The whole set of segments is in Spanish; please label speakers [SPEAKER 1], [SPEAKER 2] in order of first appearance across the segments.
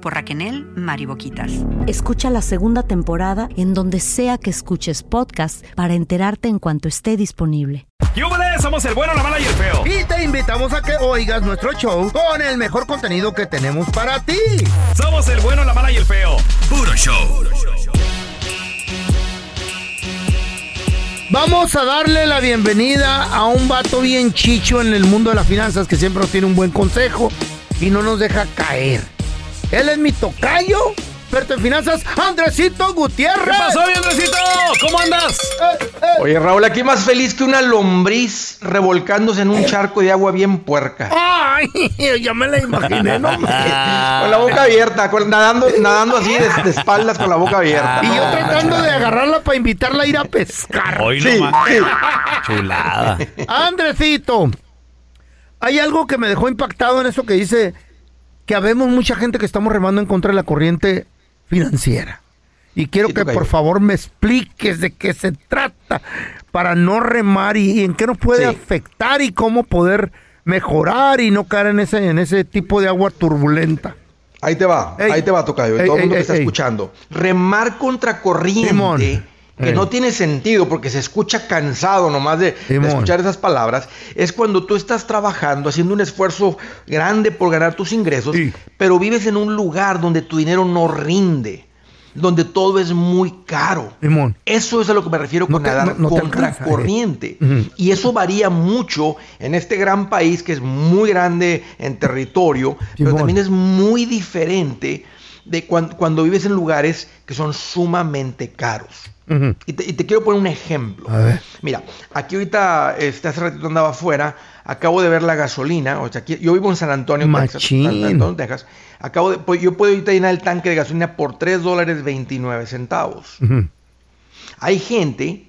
[SPEAKER 1] por Raquel Mariboquitas.
[SPEAKER 2] Escucha la segunda temporada en donde sea que escuches podcast para enterarte en cuanto esté disponible.
[SPEAKER 3] ¡Yúbales! Somos el bueno, la mala y el feo.
[SPEAKER 4] Y te invitamos a que oigas nuestro show con el mejor contenido que tenemos para ti.
[SPEAKER 3] Somos el bueno, la mala y el feo. Puro show.
[SPEAKER 4] Vamos a darle la bienvenida a un vato bien chicho en el mundo de las finanzas que siempre nos tiene un buen consejo y no nos deja caer. Él es mi tocayo, experto en finanzas, Andresito Gutiérrez.
[SPEAKER 3] ¿Qué pasó, mi Andresito? ¿Cómo andas?
[SPEAKER 5] Oye, Raúl, aquí más feliz que una lombriz revolcándose en un charco de agua bien puerca.
[SPEAKER 4] Ay, ya me la imaginé, no hombre.
[SPEAKER 5] Con la boca abierta, con- nadando, nadando así de, de espaldas con la boca abierta.
[SPEAKER 4] Y yo tratando de agarrarla para invitarla a ir a pescar.
[SPEAKER 3] Hoy
[SPEAKER 5] Sí,
[SPEAKER 3] no más.
[SPEAKER 5] sí.
[SPEAKER 3] Chulada.
[SPEAKER 4] Andresito, hay algo que me dejó impactado en eso que dice que habemos mucha gente que estamos remando en contra de la corriente financiera. Y quiero
[SPEAKER 5] Sí,
[SPEAKER 4] que por favor me expliques de qué se trata para no remar y, y en qué nos puede
[SPEAKER 5] Sí.
[SPEAKER 4] afectar y cómo poder mejorar y no caer en ese, en ese tipo de agua turbulenta.
[SPEAKER 5] Ahí te va,
[SPEAKER 4] Ey.
[SPEAKER 5] ahí te va, Tocayo, y
[SPEAKER 4] Ey,
[SPEAKER 5] todo el
[SPEAKER 4] ey,
[SPEAKER 5] mundo que está escuchando. Remar contra corriente,
[SPEAKER 4] Simón.
[SPEAKER 5] Que no tiene sentido porque se escucha cansado nomás de, de escuchar esas palabras, es cuando tú estás trabajando, haciendo un esfuerzo grande por ganar tus ingresos,
[SPEAKER 4] Sí.
[SPEAKER 5] pero vives en un lugar donde tu dinero no rinde, donde todo es muy caro.
[SPEAKER 4] Simón.
[SPEAKER 5] Eso es a lo que me refiero
[SPEAKER 4] No
[SPEAKER 5] con
[SPEAKER 4] te-
[SPEAKER 5] nadar
[SPEAKER 4] no- no te
[SPEAKER 5] contra
[SPEAKER 4] alcanza, eh.
[SPEAKER 5] corriente.
[SPEAKER 4] Ujú.
[SPEAKER 5] Y eso varía mucho en este gran país que es muy grande en territorio, pero también es muy diferente de cuan- cuando vives en lugares que son sumamente caros. Y te, y te quiero poner un ejemplo.
[SPEAKER 4] A ver.
[SPEAKER 5] Mira, aquí ahorita, este, hace ratito andaba afuera, acabo de ver la gasolina, o sea, aquí- yo vivo en San Antonio, Texas. San Antonio, Texas. Acabo de, pues, yo puedo ahorita llenar el tanque de gasolina por 3 dólares 29 centavos. Hay gente.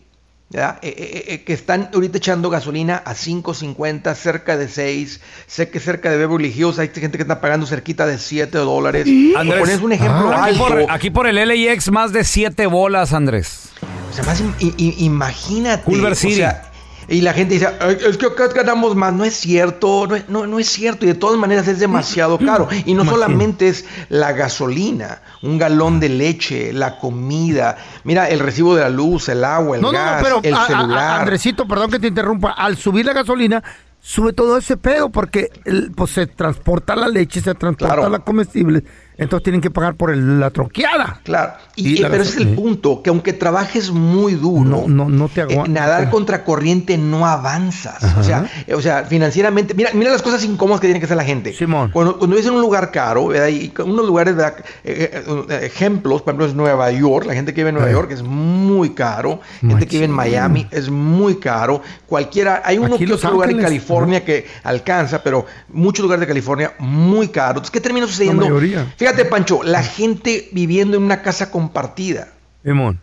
[SPEAKER 5] Eh, eh, eh, que están ahorita echando gasolina a 5.50, cerca de 6. Sé que cerca de Beverly Hills hay gente que está pagando cerquita de 7 dólares.
[SPEAKER 3] Andrés,
[SPEAKER 5] poner un ejemplo
[SPEAKER 4] Ah,
[SPEAKER 3] Aquí
[SPEAKER 5] alto.
[SPEAKER 3] por, aquí por el LAX más de 7 bolas, Andrés.
[SPEAKER 5] O sea, más imagínate.
[SPEAKER 3] Culver
[SPEAKER 5] o
[SPEAKER 3] City.
[SPEAKER 5] sea, y la gente dice, "Ay, es que acá ganamos más. No es cierto, no es, no, no es cierto. Y de todas maneras es demasiado caro. Y no solamente es la gasolina, un galón de leche, la comida. Mira, el recibo de la luz, el agua, el
[SPEAKER 4] No, no, no,
[SPEAKER 5] gas,
[SPEAKER 4] pero
[SPEAKER 5] el
[SPEAKER 4] a- a- a-
[SPEAKER 5] celular.
[SPEAKER 4] Andresito, perdón que te interrumpa. Al subir la gasolina, sube todo ese pedo porque el- pues se transporta la leche, se transporta
[SPEAKER 5] Claro.
[SPEAKER 4] la comestible. Entonces tienen que pagar por el- la troqueada.
[SPEAKER 5] Claro, y,
[SPEAKER 4] Y
[SPEAKER 5] eh,
[SPEAKER 4] la
[SPEAKER 5] pero ese es el punto, que aunque trabajes muy duro,
[SPEAKER 4] No, no, no te
[SPEAKER 5] eh, nadar contra corriente no avanzas. O sea, eh, o sea, financieramente, mira, mira las cosas incómodas que tiene que hacer la gente.
[SPEAKER 4] Simón.
[SPEAKER 5] Cuando, cuando vives en un lugar caro, ¿verdad? y unos lugares. Eh, ejemplos, por ejemplo, es Nueva York, la gente que vive en Nueva. York es muy caro, gente que vive en. Miami es muy caro, cualquiera, hay uno
[SPEAKER 4] Aquí
[SPEAKER 5] que otro lugar en California que alcanza, pero muchos lugares de California muy caro. Entonces, ¿qué termina sucediendo?
[SPEAKER 4] mayoría.
[SPEAKER 5] Fíjate, Pancho, la gente viviendo en una casa compartida.
[SPEAKER 4] Simón.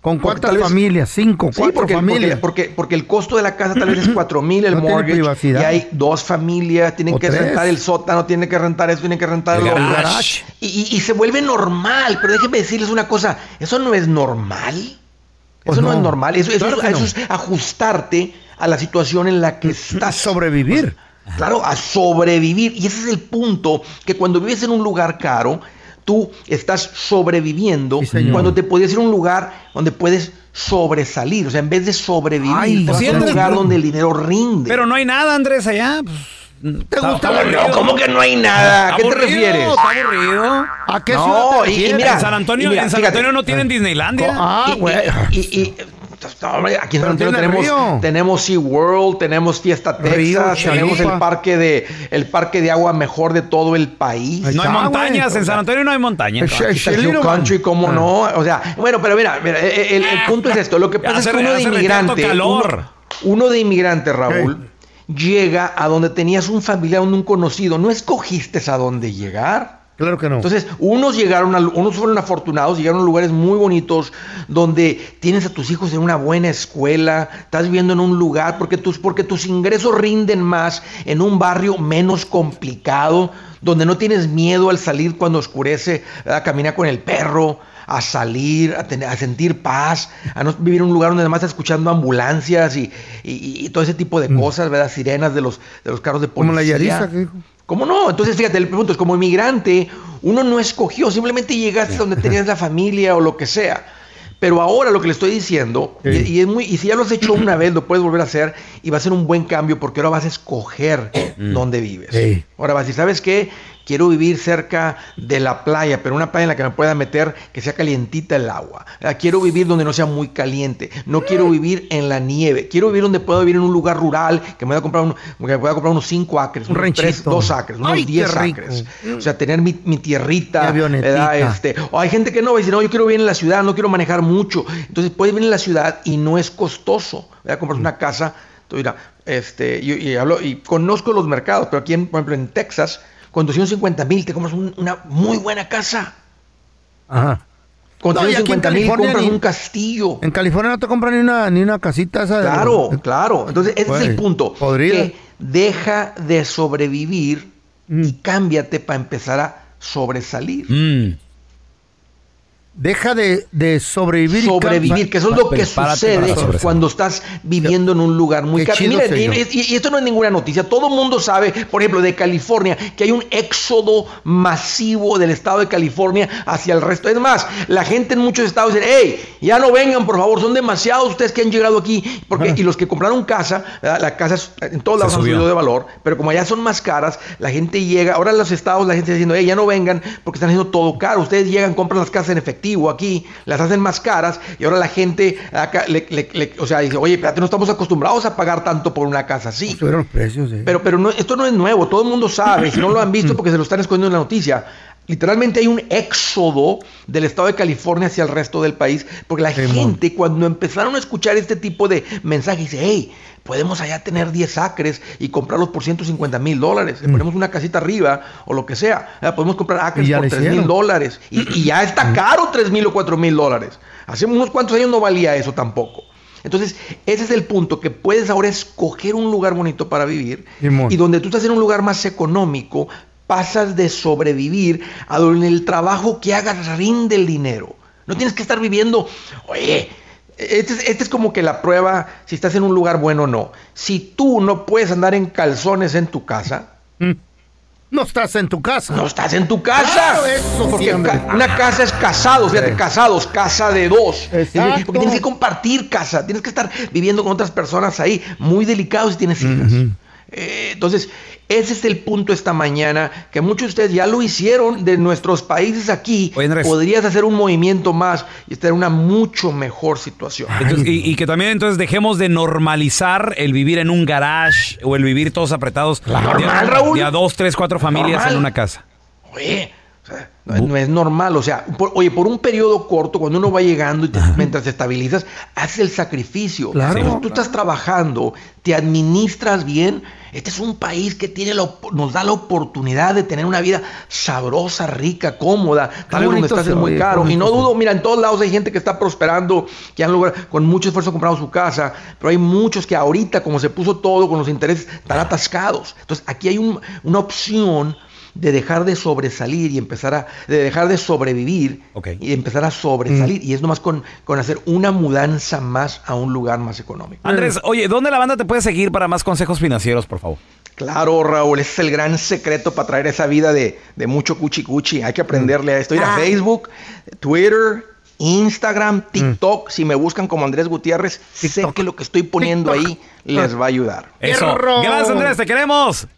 [SPEAKER 4] ¿Con cuántas
[SPEAKER 5] tal vez-
[SPEAKER 4] familias? Cinco,
[SPEAKER 5] Sí,
[SPEAKER 4] cuatro
[SPEAKER 5] porque,
[SPEAKER 4] familias.
[SPEAKER 5] porque, porque, porque el costo de la casa tal vez es cuatro mil, el
[SPEAKER 4] No tiene
[SPEAKER 5] mortgage,
[SPEAKER 4] privacidad.
[SPEAKER 5] y hay dos familias, tienen
[SPEAKER 4] O
[SPEAKER 5] que
[SPEAKER 4] tres.
[SPEAKER 5] rentar el sótano, tienen que rentar eso, tienen que rentar
[SPEAKER 3] El garage.
[SPEAKER 5] Y, y- y se vuelve normal, pero déjenme decirles una cosa, eso no es normal.
[SPEAKER 4] Pues
[SPEAKER 5] Eso no,
[SPEAKER 4] no.
[SPEAKER 5] es normal, eso, eso-
[SPEAKER 4] Claro que
[SPEAKER 5] eso
[SPEAKER 4] no.
[SPEAKER 5] es ajustarte a la situación en la que estás.
[SPEAKER 4] sobrevivir.
[SPEAKER 5] Claro, a sobrevivir. Y ese es el punto, que cuando vives en un lugar caro, tú estás sobreviviendo
[SPEAKER 4] Sí,
[SPEAKER 5] cuando te podías ir a un lugar donde puedes sobresalir. O sea, en vez de sobrevivir,
[SPEAKER 4] Ay,
[SPEAKER 5] te vas
[SPEAKER 3] sí,
[SPEAKER 5] a un
[SPEAKER 3] Andrés,
[SPEAKER 5] lugar
[SPEAKER 3] pero-
[SPEAKER 5] donde el dinero rinde.
[SPEAKER 3] Pero no hay nada, Andrés, allá. Pues,
[SPEAKER 4] ¿Te gusta
[SPEAKER 3] aburrido.
[SPEAKER 5] No, ¿cómo que no hay nada? ¿A qué te refieres?
[SPEAKER 3] Está aburrido.
[SPEAKER 4] ¿A qué ciudad
[SPEAKER 5] No,
[SPEAKER 4] te
[SPEAKER 5] y- mira,
[SPEAKER 3] en San Antonio,
[SPEAKER 5] y mira,
[SPEAKER 3] en San
[SPEAKER 5] fíjate.
[SPEAKER 3] Antonio no tienen Disneylandia.
[SPEAKER 4] Ah, güey.
[SPEAKER 5] y, y- y- no, hombre, aquí en San tenemos, tenemos SeaWorld, tenemos Fiesta Texas,
[SPEAKER 4] Río,
[SPEAKER 5] tenemos el parque de el parque de agua mejor de todo el país.
[SPEAKER 3] No hay montañas,
[SPEAKER 4] güey.
[SPEAKER 3] en San Antonio no hay montañas.
[SPEAKER 5] Hill. Country, ¿cómo
[SPEAKER 4] Ah.
[SPEAKER 5] no? O sea, bueno, pero mira, mira, el, el- el punto es esto. Lo que pasa es que uno de inmigrante,
[SPEAKER 3] calor.
[SPEAKER 5] uno, uno de inmigrante, Raúl, llega a donde tenías un familiar, un conocido. No escogiste a dónde llegar.
[SPEAKER 4] Claro que no.
[SPEAKER 5] Entonces, unos llegaron, a, unos fueron afortunados, llegaron a lugares muy bonitos donde tienes a tus hijos en una buena escuela, estás viviendo en un lugar porque tus, porque tus ingresos rinden más en un barrio menos complicado, donde no tienes miedo al salir cuando oscurece, a caminar con el perro, a salir, a, tener- a sentir paz, a no vivir en un lugar donde además estás escuchando ambulancias y, y- y todo ese tipo de cosas, ¿verdad? Sirenas de los, de los carros de policía.
[SPEAKER 4] Como la Yarisa que dijo.
[SPEAKER 5] ¿Cómo no? Entonces, fíjate, el punto es como inmigrante, uno no escogió, simplemente llegaste donde tenías la familia o lo que sea. Pero ahora lo que le estoy diciendo, y, y es muy, y si ya lo has hecho una vez, lo puedes volver a hacer y va a ser un buen cambio porque ahora vas a escoger dónde vives.
[SPEAKER 4] Sí.
[SPEAKER 5] Ahora vas a decir, ¿sabes qué? Quiero vivir cerca de la playa, pero una playa en la que me pueda meter que sea calientita el agua. Quiero vivir donde no sea muy caliente. No quiero vivir en la nieve. Quiero vivir donde pueda vivir en un lugar rural, que me pueda comprar, un- que me pueda comprar unos 5 acres,
[SPEAKER 4] Un
[SPEAKER 5] unos 3,
[SPEAKER 4] ranchito.
[SPEAKER 5] 2 acres, unos
[SPEAKER 4] Ay,
[SPEAKER 5] 10
[SPEAKER 4] qué rico.
[SPEAKER 5] acres. O sea, tener mi, mi tierrita. ¿verdad? Este, o hay gente que no, va a decir, no, yo quiero vivir en la ciudad, no quiero manejar mucho. Entonces puedes vivir en la ciudad y no es costoso. ¿verdad? Comprar una casa. Entonces, mira, este, y, y hablo, y conozco los mercados, pero aquí, en, por ejemplo, en Texas, con 250 mil te compras un- una muy buena casa.
[SPEAKER 4] Ajá.
[SPEAKER 5] Con
[SPEAKER 4] No, y aquí en
[SPEAKER 5] 250 mil compras
[SPEAKER 4] ni-
[SPEAKER 5] un castillo.
[SPEAKER 4] En California no te compran ni una, ni una casita esa de-
[SPEAKER 5] Claro,
[SPEAKER 4] de-
[SPEAKER 5] claro. Entonces, ese es el
[SPEAKER 4] Güey,
[SPEAKER 5] punto.
[SPEAKER 4] podrida.
[SPEAKER 5] Que deja de sobrevivir
[SPEAKER 4] Mm.
[SPEAKER 5] y cámbiate para empezar a sobresalir.
[SPEAKER 3] Mm.
[SPEAKER 4] Deja de, de sobrevivir.
[SPEAKER 5] sobrevivir, que eso es lo que sucede cuando estás viviendo en un lugar muy caro. Y miren, esto no es ninguna noticia, todo el mundo sabe, por ejemplo, de California, que hay un éxodo masivo del estado de California hacia el resto. Es más, la gente en muchos estados dice, hey, ya no vengan, por favor, son demasiados ustedes que han llegado aquí, porque y los que compraron casa, ¿verdad? la casa es- en todos lados han subido de valor, pero como allá son más caras, la gente llega, ahora en los estados la gente está diciendo, hey, ya no vengan porque están haciendo todo caro, ustedes llegan, compran las casas en efectivo aquí, las hacen más caras y ahora la gente acá le- le- le- o sea, dice, oye, espérate, no estamos acostumbrados a pagar tanto por una casa así.
[SPEAKER 4] Subieron los precios, eh.
[SPEAKER 5] Pero, pero no, esto no es nuevo, todo el mundo sabe, si no lo han visto porque se lo están escondiendo en la noticia. Literalmente hay un éxodo del estado de California hacia el resto del país, porque la gente cuando empezaron a escuchar este tipo de mensajes dice, hey, podemos allá tener 10 acres y comprarlos por 150 mil dólares, le ponemos una casita arriba o lo que sea, ¿verdad? podemos comprar acres
[SPEAKER 4] Mm.
[SPEAKER 5] Por
[SPEAKER 4] le
[SPEAKER 5] 3 mil.
[SPEAKER 4] Mm.
[SPEAKER 5] dólares y, y ya está caro 3 mil o 4 mil dólares. Hace unos cuantos años no valía eso tampoco. Entonces, ese es el punto, que puedes ahora escoger un lugar bonito para vivir y donde tú estás en un lugar más económico, pasas de sobrevivir a donde el trabajo que hagas rinde el dinero. No tienes que estar viviendo, oye, este es, este es como que la prueba si estás en un lugar bueno o no. Si tú no puedes andar en calzones en tu casa,
[SPEAKER 4] No estás en tu casa.
[SPEAKER 5] no estás en tu casa.
[SPEAKER 4] Claro, eso
[SPEAKER 5] porque
[SPEAKER 4] sí, hombre.
[SPEAKER 5] ca- una casa es casados, fíjate,
[SPEAKER 4] Sí.
[SPEAKER 5] casados, casa de dos.
[SPEAKER 4] Exacto.
[SPEAKER 5] Porque tienes que compartir casa, tienes que estar viviendo con otras personas ahí, muy delicado si tienes hijas. Eh, entonces, ese es el punto esta mañana, que muchos de ustedes ya lo hicieron de nuestros países aquí.
[SPEAKER 3] Oye, Andrés.
[SPEAKER 5] Podrías hacer un movimiento más y estar en una mucho mejor situación.
[SPEAKER 3] Entonces, y, y que también entonces dejemos de normalizar el vivir en un garage o el vivir todos apretados de,
[SPEAKER 5] Normal, Raúl.
[SPEAKER 3] de a dos, tres, cuatro familias
[SPEAKER 5] Normal.
[SPEAKER 3] en una casa.
[SPEAKER 5] Oye, o sea, no, es- no es normal. O sea, por- oye, por un periodo corto, cuando uno va llegando y te- mientras te estabilizas, haces el sacrificio.
[SPEAKER 4] Claro.
[SPEAKER 5] Cuando tú estás trabajando, te administras bien. Este es un país que tiene la nos da la oportunidad de tener una vida sabrosa, rica, cómoda. Tal vez donde estás es muy
[SPEAKER 4] oye,
[SPEAKER 5] caro. Y no dudo, mira, en todos lados hay gente que está prosperando, que han logrado, con mucho esfuerzo comprado su casa, pero hay muchos que ahorita, como se puso todo con los intereses, están atascados. Entonces, aquí hay un- una opción de dejar de sobresalir y empezar a, de dejar de sobrevivir
[SPEAKER 3] Ok.
[SPEAKER 5] y empezar a sobresalir. Y es nomás con, con hacer una mudanza más a un lugar más económico.
[SPEAKER 3] Andrés, oye, ¿dónde la banda te puede seguir para más consejos financieros, por favor?
[SPEAKER 5] Claro, Raúl, ese es el gran secreto para traer esa vida de, de mucho cuchi cuchi. Hay que aprenderle a esto. Ir a Facebook, Twitter, Instagram, TikTok. Si me buscan como Andrés Gutiérrez, sé que lo que estoy poniendo ahí les va a ayudar.
[SPEAKER 3] Eso. Gracias, Andrés, te queremos.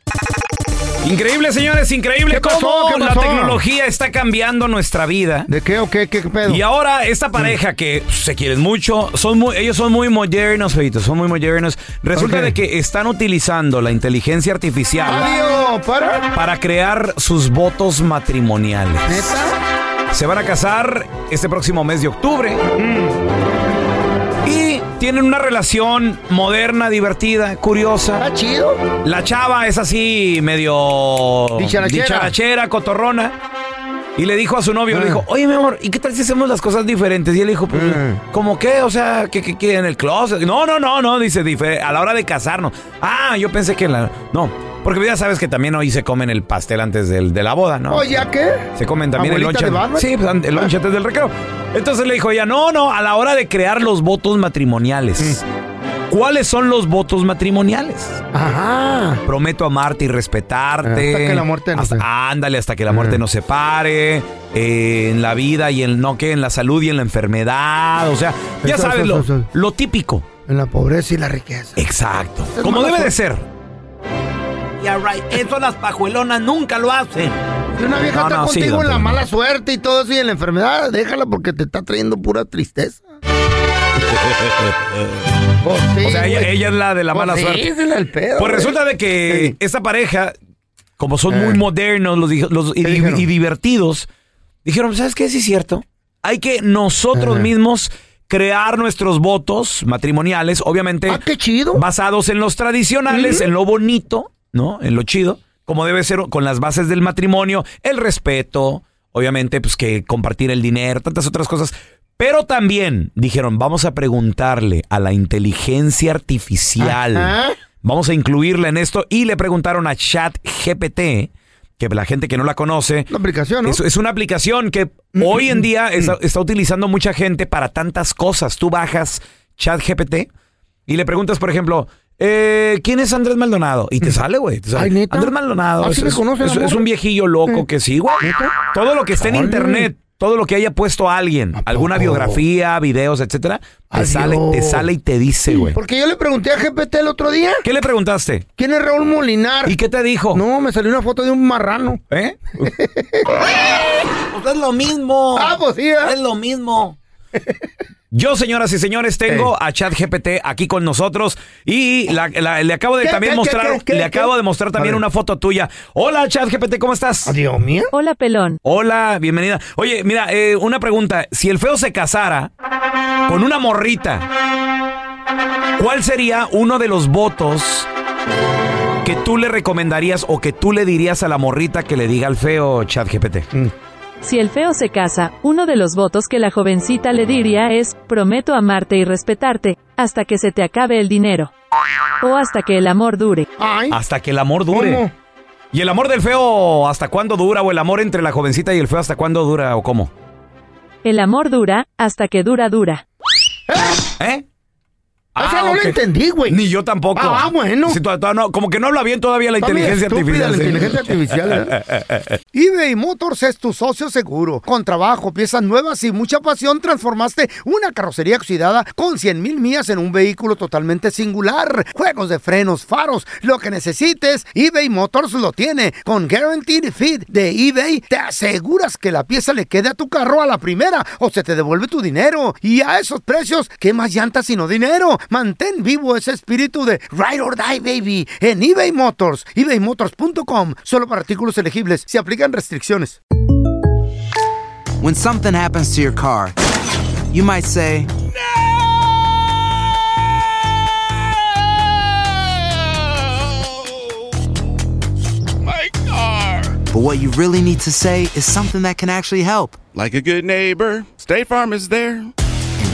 [SPEAKER 3] Increíble, señores, increíble cómo
[SPEAKER 4] ¿Qué
[SPEAKER 3] la tecnología está cambiando nuestra vida.
[SPEAKER 4] ¿De qué o qué? ¿Qué pedo?
[SPEAKER 3] Y ahora esta pareja que se quieren mucho, son muy, ellos son muy modernos, feitos, son muy modernos. Resulta de que están utilizando la inteligencia artificial
[SPEAKER 4] Adiós, para.
[SPEAKER 3] para crear sus votos matrimoniales.
[SPEAKER 4] ¿Neta?
[SPEAKER 3] Se van a casar este próximo mes de octubre. Y tienen una relación moderna, divertida, curiosa.
[SPEAKER 4] Está chido.
[SPEAKER 3] La chava es así medio
[SPEAKER 4] Dicharachera.
[SPEAKER 3] dicharachera, cotorrona. Y le dijo a su novio, le
[SPEAKER 4] Ah.
[SPEAKER 3] dijo, oye mi amor, ¿y qué tal si hacemos las cosas diferentes? Y él dijo, pues,
[SPEAKER 4] Ah.
[SPEAKER 3] ¿cómo qué? O sea, ¿qué, qué, qué, en el closet? No, no, no, no, dice, a la hora de casarnos. Ah, yo pensé que la... No, porque ya sabes que también hoy se comen el pastel antes del- de la boda, ¿no?
[SPEAKER 4] Oye, ¿a qué?
[SPEAKER 3] Se comen también el
[SPEAKER 4] ¿Abuelita
[SPEAKER 3] lonche. Sí, pues, el lonche antes del recreo. Entonces le dijo ella, no, no, a la hora de crear los votos matrimoniales. ¿Cuáles son los votos matrimoniales?
[SPEAKER 4] Ajá.
[SPEAKER 3] Prometo amarte y respetarte.
[SPEAKER 4] Hasta que la muerte nos
[SPEAKER 3] Hasta-
[SPEAKER 4] separe.
[SPEAKER 3] Ándale, hasta que la muerte
[SPEAKER 4] Ah.
[SPEAKER 3] nos separe. eh, en la vida y en no que en la salud y en la enfermedad. O sea, ya
[SPEAKER 4] Eso,
[SPEAKER 3] sabes
[SPEAKER 4] eso,
[SPEAKER 3] lo,
[SPEAKER 4] eso.
[SPEAKER 3] lo típico.
[SPEAKER 4] En la pobreza y la riqueza.
[SPEAKER 3] Exacto.
[SPEAKER 4] Es
[SPEAKER 3] Como debe de ser. Yeah, right. Eso las pajuelonas nunca lo hacen.
[SPEAKER 4] Si una vieja
[SPEAKER 3] No,
[SPEAKER 4] está
[SPEAKER 3] no,
[SPEAKER 4] contigo en la mala suerte y todo eso y en la enfermedad, déjala porque te está trayendo pura tristeza. Pues sí,
[SPEAKER 3] O sea, ella, es la de la
[SPEAKER 4] Pues
[SPEAKER 3] mala
[SPEAKER 4] sí,
[SPEAKER 3] suerte.
[SPEAKER 4] ese es el pedo,
[SPEAKER 3] Pues resulta de que esta pareja, como son
[SPEAKER 4] Eh.
[SPEAKER 3] muy modernos los, los- y, divertidos, dijeron, ¿sabes qué? Sí es cierto. Hay que nosotros
[SPEAKER 4] Ajá.
[SPEAKER 3] mismos crear nuestros votos matrimoniales, obviamente
[SPEAKER 4] Ah, qué chido.
[SPEAKER 3] basados en los tradicionales, en lo bonito, ¿no? En lo chido, como debe ser con las bases del matrimonio, el respeto, obviamente, pues que compartir el dinero, tantas otras cosas. Pero también dijeron, vamos a preguntarle a la inteligencia artificial.
[SPEAKER 4] Ajá.
[SPEAKER 3] Vamos a incluirla en esto. Y le preguntaron a ChatGPT, que la gente que no la conoce,
[SPEAKER 4] Una aplicación, ¿no?
[SPEAKER 3] es, es una aplicación que hoy en día está, está utilizando mucha gente para tantas cosas. Tú bajas ChatGPT y le preguntas, por ejemplo, eh, ¿quién es Andrés Maldonado? Y te sale, güey. te sale.
[SPEAKER 4] Ay, ¿neta?
[SPEAKER 3] Andrés Maldonado.
[SPEAKER 4] ¿Ah,
[SPEAKER 3] es, es-
[SPEAKER 4] conoce
[SPEAKER 3] es- es un viejillo loco que sí, güey. Todo lo que esté en internet, todo lo que haya puesto alguien,
[SPEAKER 4] ¿A
[SPEAKER 3] alguna
[SPEAKER 4] poco?
[SPEAKER 3] biografía, videos, etcétera, te
[SPEAKER 4] Adiós.
[SPEAKER 3] sale, te sale y te dice, güey.
[SPEAKER 4] Porque yo le pregunté a GPT el otro día,
[SPEAKER 3] ¿Qué le preguntaste?
[SPEAKER 4] ¿quién es Raúl Molinar?
[SPEAKER 3] ¿Y qué te dijo?
[SPEAKER 4] No, me salió una foto de un marrano.
[SPEAKER 3] ¿Eh? pues es lo mismo.
[SPEAKER 4] Ah, pues sí, ¿eh?
[SPEAKER 3] Es lo mismo. Yo, señoras y señores, tengo a ChatGPT aquí con nosotros y la- la- le acabo de
[SPEAKER 4] ¿Qué,
[SPEAKER 3] también
[SPEAKER 4] qué,
[SPEAKER 3] mostrar,
[SPEAKER 4] qué, qué,
[SPEAKER 3] le
[SPEAKER 4] qué?
[SPEAKER 3] acabo de mostrar también una foto tuya. Hola, ChatGPT, ¿cómo estás?
[SPEAKER 4] Adiós mío.
[SPEAKER 6] Hola, pelón.
[SPEAKER 3] Hola, bienvenida. Oye, mira, eh, una pregunta. Si el feo se casara con una morrita, ¿cuál sería uno de los votos que tú le recomendarías o que tú le dirías a la morrita que le diga al feo ChatGPT?
[SPEAKER 6] Si el feo se casa, uno de los votos que la jovencita le diría es, prometo amarte y respetarte, hasta que se te acabe el dinero. O hasta que el amor dure.
[SPEAKER 4] Ay,
[SPEAKER 3] Hasta que el amor dure.
[SPEAKER 4] ¿cómo?
[SPEAKER 3] ¿Y el amor del feo hasta cuándo dura? ¿O el amor entre la jovencita y el feo hasta cuándo dura? ¿O cómo?
[SPEAKER 6] El amor dura, hasta que dura dura.
[SPEAKER 3] ¿Eh?
[SPEAKER 4] O sea, no
[SPEAKER 3] ok.
[SPEAKER 4] lo entendí, güey.
[SPEAKER 3] Ni yo tampoco.
[SPEAKER 4] Ah, bueno.
[SPEAKER 3] Sí, todavía no- como que no habla bien todavía la inteligencia artificial.
[SPEAKER 4] la
[SPEAKER 3] sí.
[SPEAKER 4] inteligencia artificial, eBay Motors es tu socio seguro. Con trabajo, piezas nuevas y mucha pasión, transformaste una carrocería oxidada con 100 mil millas en un vehículo totalmente singular. Juegos de frenos, faros, lo que necesites, eBay Motors lo tiene. Con Guaranteed Fit de eBay, te aseguras que la pieza le quede a tu carro a la primera o se te devuelve tu dinero. Y a esos precios, ¿qué más llantas sino dinero? Mantén vivo ese espíritu de Ride or Die, baby, en eBay Motors. ebaymotors.com. Solo para artículos elegibles. Se aplican restricciones.
[SPEAKER 7] When something happens to your car, you might say,
[SPEAKER 8] My car.
[SPEAKER 7] but what you really need to say is something that can actually help.
[SPEAKER 8] Like a good neighbor, State Farm is there.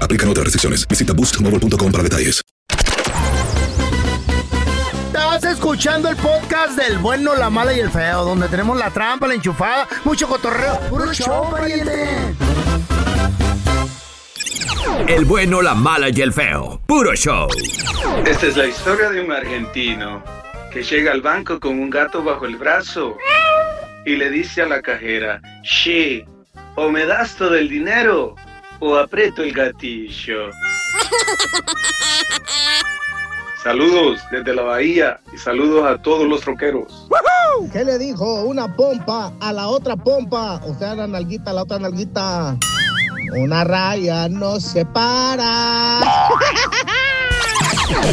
[SPEAKER 9] Aplican otras restricciones. Visita boostmobile.com para detalles.
[SPEAKER 4] Estás escuchando el podcast del bueno, la mala y el feo, donde tenemos la trampa, la enchufada, mucho cotorreo. ¡Puro show, pariente!
[SPEAKER 10] El bueno, la mala y el feo. Puro show.
[SPEAKER 11] Esta es la historia de un argentino que llega al banco con un gato bajo el brazo y le dice a la cajera, She, o me das todo el dinero o aprieto el gatillo. Saludos desde la bahía y saludos a todos los troqueros.
[SPEAKER 12] ¿Qué le dijo una pompa a la otra pompa? O sea, la nalguita a la otra nalguita. Una raya no se para.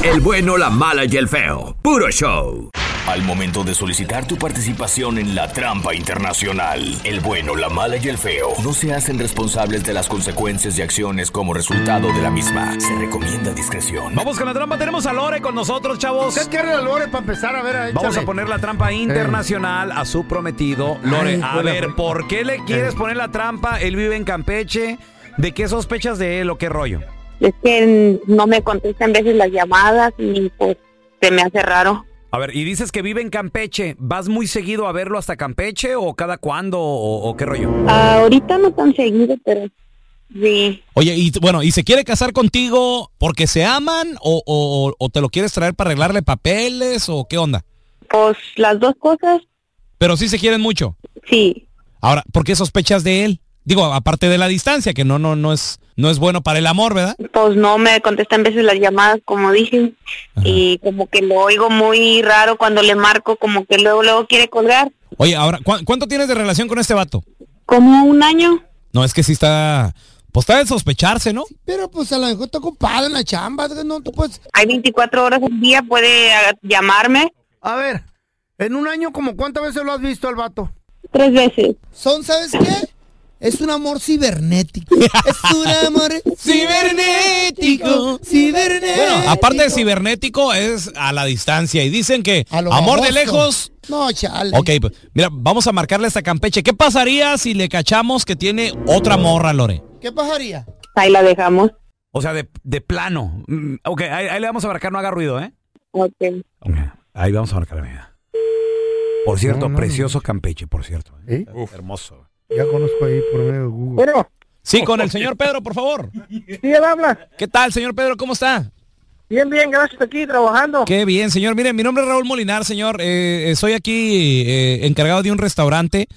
[SPEAKER 10] El bueno, la mala y el feo. Puro show. Al momento de solicitar tu participación en la trampa internacional, el bueno, la mala y el feo no se hacen responsables de las consecuencias y acciones como resultado de la misma. Se recomienda discreción.
[SPEAKER 3] Vamos con la trampa. Tenemos a Lore con nosotros, chavos.
[SPEAKER 4] ¿Qué quiere la Lore para empezar? A ver, échale.
[SPEAKER 3] Vamos a poner la trampa internacional a su prometido. Lore,
[SPEAKER 4] Ay,
[SPEAKER 3] a ver. ¿por qué le quieres poner la trampa? Él vive en Campeche. ¿De qué sospechas de él o qué rollo?
[SPEAKER 13] Es que no me contestan veces las llamadas y pues se me hace raro.
[SPEAKER 3] A ver, y dices que vive en Campeche. ¿Vas muy seguido a verlo hasta Campeche o cada cuándo o, o qué rollo?
[SPEAKER 13] Ah, ahorita no tan seguido, pero sí.
[SPEAKER 14] Oye, y bueno, ¿y se quiere casar contigo porque se aman o, o- o te lo quieres traer para arreglarle papeles o qué onda?
[SPEAKER 13] Pues las dos cosas,
[SPEAKER 14] Pero sí se quieren mucho.
[SPEAKER 13] sí.
[SPEAKER 14] Ahora, ¿por qué sospechas de él? Digo, aparte de la distancia, que no, no, no es, no es bueno para el amor, ¿verdad?
[SPEAKER 13] Pues no me contestan veces las llamadas, como dije, y como que lo oigo muy raro cuando le marco, como que luego luego quiere colgar.
[SPEAKER 14] Oye, ahora, ¿cu- ¿cuánto tienes de relación con este vato?
[SPEAKER 13] Como un año.
[SPEAKER 14] No, es que sí está, pues está de sospecharse, ¿no?
[SPEAKER 4] Pero pues a lo mejor está ocupado en la chamba, no tú puedes...
[SPEAKER 13] Hay 24 horas al día, puede ah, llamarme.
[SPEAKER 4] A ver, en un año, como cuántas veces lo has visto al vato?
[SPEAKER 13] Tres veces.
[SPEAKER 4] Son, ¿sabes qué? Es un amor cibernético. es un amor cibernético. Cibernético.
[SPEAKER 14] Bueno, aparte de cibernético, es a la distancia. Y dicen que amor de lejos.
[SPEAKER 4] No, chale.
[SPEAKER 14] Ok, pues, mira, vamos a marcarle esta Campeche. ¿Qué pasaría si le cachamos que tiene otra morra, Lore?
[SPEAKER 4] ¿Qué pasaría?
[SPEAKER 13] Ahí la dejamos.
[SPEAKER 3] O sea, de, de plano. Mm, ok, ahí, ahí le vamos a marcar, no haga ruido, ¿eh?
[SPEAKER 13] Ok.
[SPEAKER 3] Ahí vamos a marcar, mira. Por cierto, precioso Campeche, por cierto. ¿eh? Hermoso.
[SPEAKER 4] Ya conozco ahí por medio de Google.
[SPEAKER 12] Bueno,
[SPEAKER 14] Sí, con el señor Pedro, por favor.
[SPEAKER 12] sí, él habla.
[SPEAKER 14] ¿Qué tal, señor Pedro? ¿Cómo está?
[SPEAKER 12] Bien, bien, gracias aquí trabajando.
[SPEAKER 14] Qué bien, señor. Mire, mi nombre es Raúl Molinar, señor. Eh, eh, soy aquí eh, encargado de un restaurante.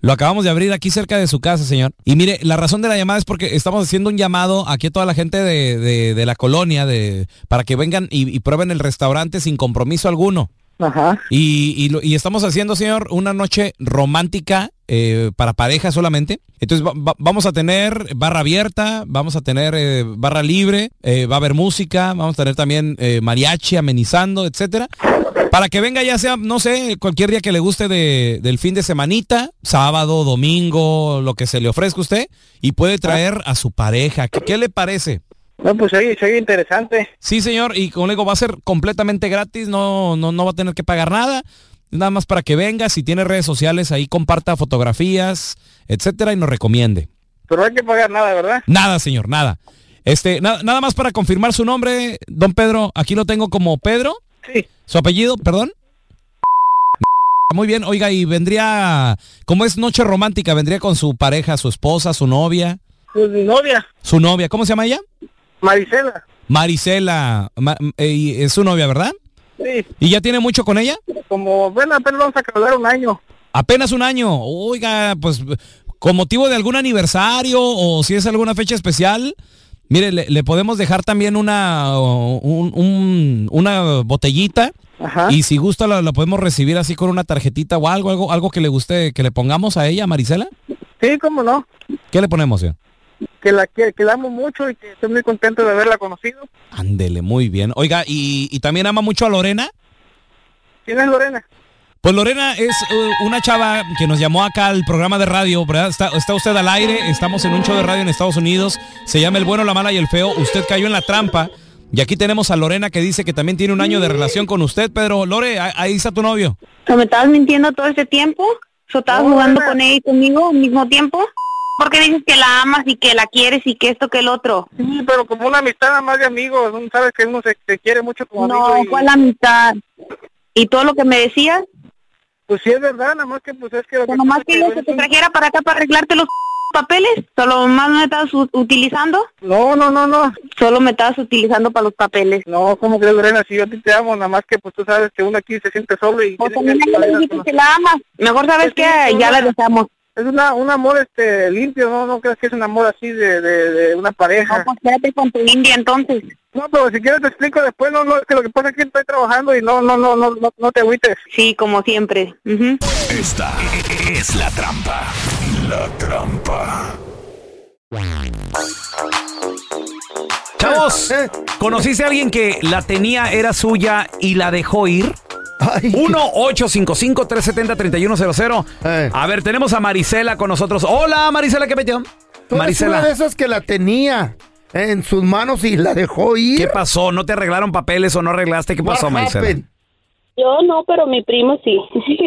[SPEAKER 14] Lo acabamos de abrir aquí cerca de su casa, señor. Y mire, la razón de la llamada es porque estamos haciendo un llamado aquí a toda la gente de, de- de la colonia de, para que vengan y, y prueben el restaurante sin compromiso alguno.
[SPEAKER 12] Ajá.
[SPEAKER 14] Y, y y estamos haciendo, señor, una noche romántica eh, para pareja solamente. Entonces va- va- vamos a tener barra abierta, vamos a tener eh, barra libre, eh, va a haber música, vamos a tener también mariachi amenizando, etcétera. Para que venga ya sea, no sé, cualquier día que le guste de, del fin de semanita, sábado, domingo, lo que se le ofrezca a usted, y puede traer a su pareja. ¿Qué, qué le parece?
[SPEAKER 15] No, pues soy, soy interesante.
[SPEAKER 14] Sí, señor, y como le digo, va a ser completamente gratis, no, no, no va a tener que pagar nada. Nada más para que venga, si tiene redes sociales, ahí comparta fotografías, etcétera, y nos recomiende.
[SPEAKER 15] Pero no hay que pagar nada, ¿verdad?
[SPEAKER 14] Nada, señor, nada. Este, na- nada más para confirmar su nombre, don Pedro, aquí lo tengo como Pedro.
[SPEAKER 15] Sí.
[SPEAKER 14] ¿Su apellido, perdón? Muy bien, oiga, y vendría, como es noche romántica, vendría con su pareja, su esposa, su novia,
[SPEAKER 15] Pues mi novia,
[SPEAKER 14] su novia, ¿cómo se llama ella?
[SPEAKER 15] Marisela.
[SPEAKER 14] Marisela, Ma- eh, es su novia, ¿verdad?
[SPEAKER 15] Sí.
[SPEAKER 14] ¿Y ya tiene mucho con ella?
[SPEAKER 15] Como, bueno, apenas vamos a calcular un año.
[SPEAKER 14] Apenas un año. Oiga, pues con motivo de algún aniversario o si es alguna fecha especial, mire, le, le podemos dejar también una, un- un- una botellita. Y si gusta la, la podemos recibir así con una tarjetita o algo, algo, algo que le guste que le pongamos a ella, Marisela.
[SPEAKER 15] Sí, cómo no.
[SPEAKER 14] ¿Qué le ponemos, señor?
[SPEAKER 15] Que la, que, que la amo mucho y que estoy muy contento de haberla conocido.
[SPEAKER 14] Ándele, muy bien. Oiga, ¿y, y también ama mucho a Lorena?
[SPEAKER 15] ¿Quién es Lorena?
[SPEAKER 14] Pues Lorena es uh, una chava que nos llamó acá al programa de radio, ¿verdad? Está, está usted al aire, estamos en un show de radio en Estados Unidos, se llama El Bueno, la Mala y el Feo, usted cayó en la trampa y aquí tenemos a Lorena que dice que también tiene un año de relación con usted, Pedro, Lore, ahí está tu novio.
[SPEAKER 13] ¿O me estabas mintiendo todo este tiempo? ¿O estabas jugando con ella y conmigo al mismo tiempo? ¿Por qué dices que la amas y que la quieres y que esto que el otro?
[SPEAKER 15] Sí, pero como una amistad nada más de amigos, sabes que uno se, se quiere mucho como
[SPEAKER 13] No,
[SPEAKER 15] amigo. y-
[SPEAKER 13] ¿cuál amistad? ¿Y todo lo que me decías?
[SPEAKER 15] Pues sí es verdad, nada más que pues es que... Lo que
[SPEAKER 13] Nomás
[SPEAKER 15] pasa es
[SPEAKER 13] que se te trajera para acá para arreglarte los papeles. ¿Solo más me estabas u- utilizando?
[SPEAKER 15] No, no, no, no.
[SPEAKER 13] Solo me estabas utilizando para los papeles.
[SPEAKER 15] No, ¿cómo crees, Lorena? Si yo a ti te amo, nada más que pues tú sabes que uno aquí se siente solo y...
[SPEAKER 13] O también
[SPEAKER 15] que-
[SPEAKER 13] que la amas. Mejor sabes que
[SPEAKER 15] sí,
[SPEAKER 13] ya la dejamos.
[SPEAKER 15] Es una, un amor este limpio, ¿no? No crees que es un amor así de, de, de una pareja.
[SPEAKER 13] No, pues quédate con tu india entonces.
[SPEAKER 15] No, pero si quieres te explico después, no, no, es que lo que pasa es que estoy trabajando y no, no, no, no, no, no te agüites.
[SPEAKER 13] Sí, como siempre.
[SPEAKER 10] Esta es la trampa. La trampa.
[SPEAKER 3] Chavos, ¿conociste a alguien que la tenía, era suya y la dejó ir? 1-855-370-3100. A ver, tenemos a Marisela con nosotros. Hola, Marisela, ¿qué metió?
[SPEAKER 4] Eres una de esas que la tenía en sus manos y la dejó ir.
[SPEAKER 3] ¿Qué pasó? ¿No te arreglaron papeles o no arreglaste? ¿Qué pasó, Marisela?
[SPEAKER 16] Yo no, pero mi primo sí.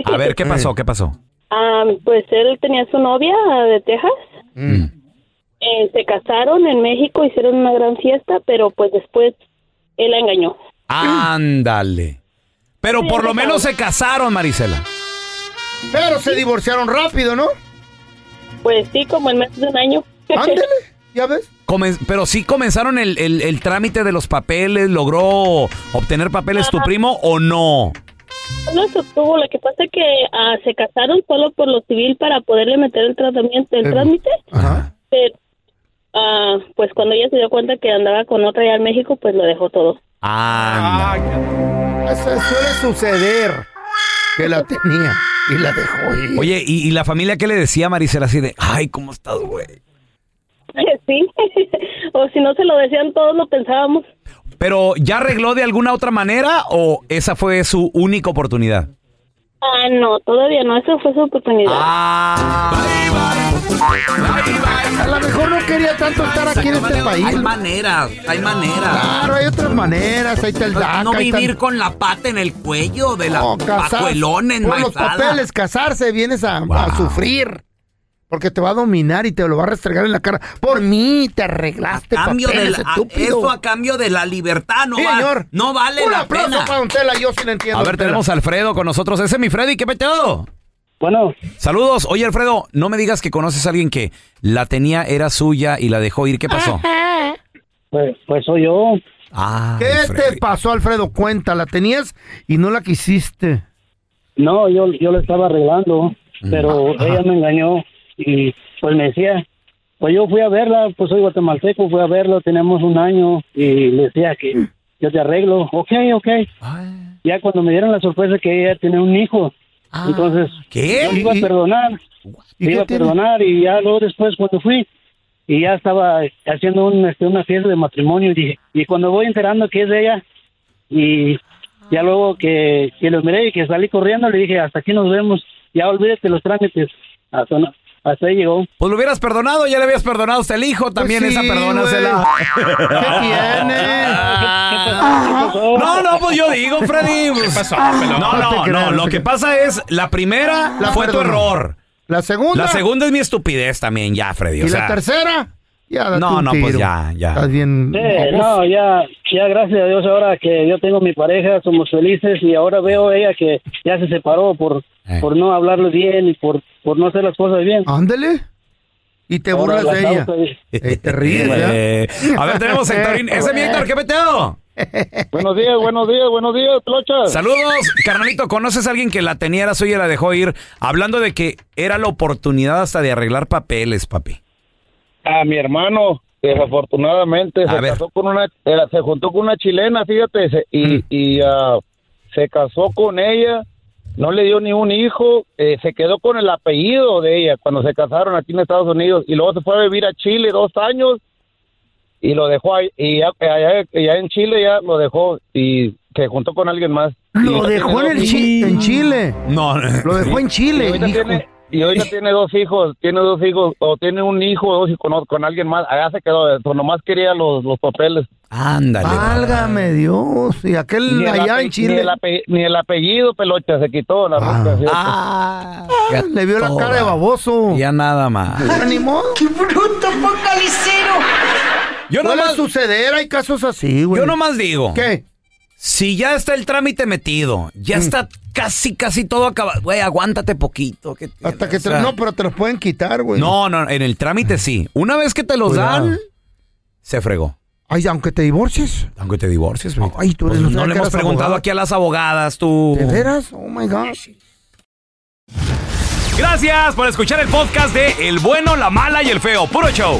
[SPEAKER 3] A ver, ¿qué pasó? ¿Qué pasó?
[SPEAKER 16] Ah, pues él tenía su novia de Texas. Eh, se casaron en México, hicieron una gran fiesta, pero pues después él la engañó.
[SPEAKER 3] Ándale. Pero por lo menos se casaron, Marisela.
[SPEAKER 4] Pero se divorciaron rápido, ¿no?
[SPEAKER 16] Pues sí, como en menos de un año.
[SPEAKER 4] Ándale, ¿ya ves?
[SPEAKER 3] Comen- pero sí comenzaron el, el- el trámite de los papeles, ¿logró obtener papeles tu primo o no?
[SPEAKER 16] No se obtuvo, lo que pasa es que ah, se casaron solo por lo civil para poderle meter el tratamiento, el trámite. Pero, ah, pues cuando ella se dio cuenta que andaba con otra allá en México, pues lo dejó todo.
[SPEAKER 3] Ah,
[SPEAKER 4] Eso suele suceder. Que la tenía y la dejó ir.
[SPEAKER 3] Oye, ¿y, y la familia qué le decía a Marisela así de, ay, ¿cómo estás, güey?
[SPEAKER 16] Sí, o si no se lo decían todos, lo pensábamos.
[SPEAKER 3] Pero ¿ya arregló de alguna otra manera o esa fue su única oportunidad?
[SPEAKER 16] Ah, no, todavía no, esa fue su oportunidad.
[SPEAKER 4] A lo mejor no quería tanto estar aquí en este país.
[SPEAKER 3] Hay maneras, hay maneras.
[SPEAKER 4] Claro, hay otras maneras. Ahí está el DACA.
[SPEAKER 3] no vivir con la pata en el cuello de la
[SPEAKER 4] No, casar- Por los papeles, casarse, vienes a, a sufrir. Porque te va a dominar y te lo va a restregar en la cara. Por mí te arreglaste
[SPEAKER 3] Cambio de la- a- eso a cambio de la libertad no,
[SPEAKER 4] Sí,
[SPEAKER 3] va-
[SPEAKER 4] señor.
[SPEAKER 3] no vale
[SPEAKER 4] Un
[SPEAKER 3] la
[SPEAKER 4] aplauso
[SPEAKER 3] pena.
[SPEAKER 4] para Don Tela, yo sí lo entiendo.
[SPEAKER 3] A ver, tenemos a Alfredo con nosotros. Ese es mi Freddy, ¿qué peteo?
[SPEAKER 15] Bueno.
[SPEAKER 3] Saludos. Oye, Alfredo, no me digas que conoces a alguien que la tenía, era suya y la dejó ir. ¿Qué pasó?
[SPEAKER 15] Pues, pues soy yo.
[SPEAKER 3] Ah,
[SPEAKER 4] ¿Qué te pasó, Alfredo? Cuenta, la tenías y no la quisiste.
[SPEAKER 15] No, yo, yo lo estaba arreglando, pero
[SPEAKER 4] Ajá.
[SPEAKER 15] ella me engañó y pues me decía, pues yo fui a verla, pues soy guatemalteco, fui a verlo, tenemos un año y le decía que yo te arreglo, ok, ok. Ya cuando me dieron la sorpresa que ella tenía un hijo, entonces
[SPEAKER 3] ¿Qué?
[SPEAKER 15] yo le iba a
[SPEAKER 3] ¿Y-
[SPEAKER 15] perdonar,
[SPEAKER 4] ¿Y
[SPEAKER 15] le iba a
[SPEAKER 4] tiene?
[SPEAKER 15] perdonar y ya luego después cuando fui y ya estaba haciendo un, este, una fiesta de matrimonio y, dije- y cuando voy enterando que es de ella y Ya luego que, que lo miré y que salí corriendo, le dije, hasta aquí nos vemos. Ya olvídate los trámites. Hasta, no- hasta ahí llegó.
[SPEAKER 3] Pues lo hubieras perdonado, ya le habías perdonado hasta el hijo, también
[SPEAKER 15] Pues sí,
[SPEAKER 3] esa perdónasela. No, no, pues yo digo, Freddy. pues-
[SPEAKER 4] pasó,
[SPEAKER 3] No,
[SPEAKER 4] pelón?
[SPEAKER 3] no,
[SPEAKER 4] No te
[SPEAKER 3] no,
[SPEAKER 4] creas, no
[SPEAKER 3] Lo que pasa es, la primera
[SPEAKER 4] La
[SPEAKER 3] fue tu error.
[SPEAKER 4] La segunda.
[SPEAKER 3] La segunda es mi estupidez también, ya, Freddy.
[SPEAKER 4] ¿Y
[SPEAKER 3] o sea,
[SPEAKER 4] la tercera? Ya, date
[SPEAKER 3] No,
[SPEAKER 4] un
[SPEAKER 3] no, pues ya, ya.
[SPEAKER 4] Estás bien.
[SPEAKER 15] Sí, no, ya, ya gracias a Dios ahora que yo tengo mi pareja, somos felices y ahora veo ella que ya se separó por,
[SPEAKER 3] Eh.
[SPEAKER 15] por no hablarle bien y por, por no hacer las cosas bien.
[SPEAKER 4] Ándele. Y te
[SPEAKER 15] Ahora
[SPEAKER 4] burlas
[SPEAKER 15] la
[SPEAKER 4] de ella. Eh, te ríes, ¿ya?
[SPEAKER 3] Eh, a ver, tenemos a Héctorín. Ese es mi Héctor, ¿qué peteo?
[SPEAKER 17] Buenos días, buenos días, buenos días, Plocha.
[SPEAKER 3] Saludos, carnalito. ¿Conoces a alguien que la tenía, era suya y la dejó ir? Hablando de que era la oportunidad hasta de arreglar papeles, papi.
[SPEAKER 17] A mi hermano, desafortunadamente, se casó con una, era- se juntó con una chilena, fíjate, se- y, y ah, se casó con ella, no le dio ni un hijo, eh, se quedó con el apellido de ella cuando se casaron aquí en Estados Unidos, y luego se fue a vivir a Chile dos años, y lo dejó ahí, y ya, allá, allá en Chile ya lo dejó, y se juntó con alguien más.
[SPEAKER 4] Lo dejó en, el Chi- en Chile.
[SPEAKER 3] No,
[SPEAKER 4] Lo dejó en
[SPEAKER 17] Y
[SPEAKER 4] Chile.
[SPEAKER 17] ahorita,
[SPEAKER 4] hijo.
[SPEAKER 17] tiene, y ahorita tiene dos hijos, tiene dos hijos, o tiene un hijo o dos hijos con, con alguien más. Allá se quedó, pues nomás quería los, los papeles.
[SPEAKER 3] Ándale.
[SPEAKER 4] Válgame Dios. Y aquel
[SPEAKER 17] Ni el,
[SPEAKER 4] allá en
[SPEAKER 17] ni,
[SPEAKER 4] Chile.
[SPEAKER 17] el ape- ni el apellido, pelocha, se quitó la ruca, fíjate.
[SPEAKER 4] Ah, le vio la cara de baboso.
[SPEAKER 3] Ya nada más.
[SPEAKER 4] Ni modo.
[SPEAKER 18] ¡Qué bruto focalicero!
[SPEAKER 3] Yo
[SPEAKER 4] Puede
[SPEAKER 3] nomás-
[SPEAKER 4] suceder, hay casos así, güey.
[SPEAKER 3] Yo nomás digo.
[SPEAKER 4] ¿Qué?
[SPEAKER 3] Si ya está el trámite metido, ya está casi, casi todo acabado. Güey, aguántate poquito. que-
[SPEAKER 4] Hasta que te,
[SPEAKER 3] sea,
[SPEAKER 4] no, pero te los pueden quitar, güey.
[SPEAKER 3] No, no, en el trámite sí. Una vez que te los
[SPEAKER 4] Cuidado.
[SPEAKER 3] dan, se fregó.
[SPEAKER 4] Ay, aunque te divorcies.
[SPEAKER 3] Aunque te divorcies, güey.
[SPEAKER 4] Ay, tú
[SPEAKER 3] Pues
[SPEAKER 4] eres-
[SPEAKER 3] no
[SPEAKER 4] sabía
[SPEAKER 3] le hemos preguntado
[SPEAKER 4] abogado.
[SPEAKER 3] aquí a las abogadas, tú.
[SPEAKER 4] ¿De veras? Oh my gosh.
[SPEAKER 3] Gracias por escuchar el podcast de El bueno, la mala y el feo. Puro show.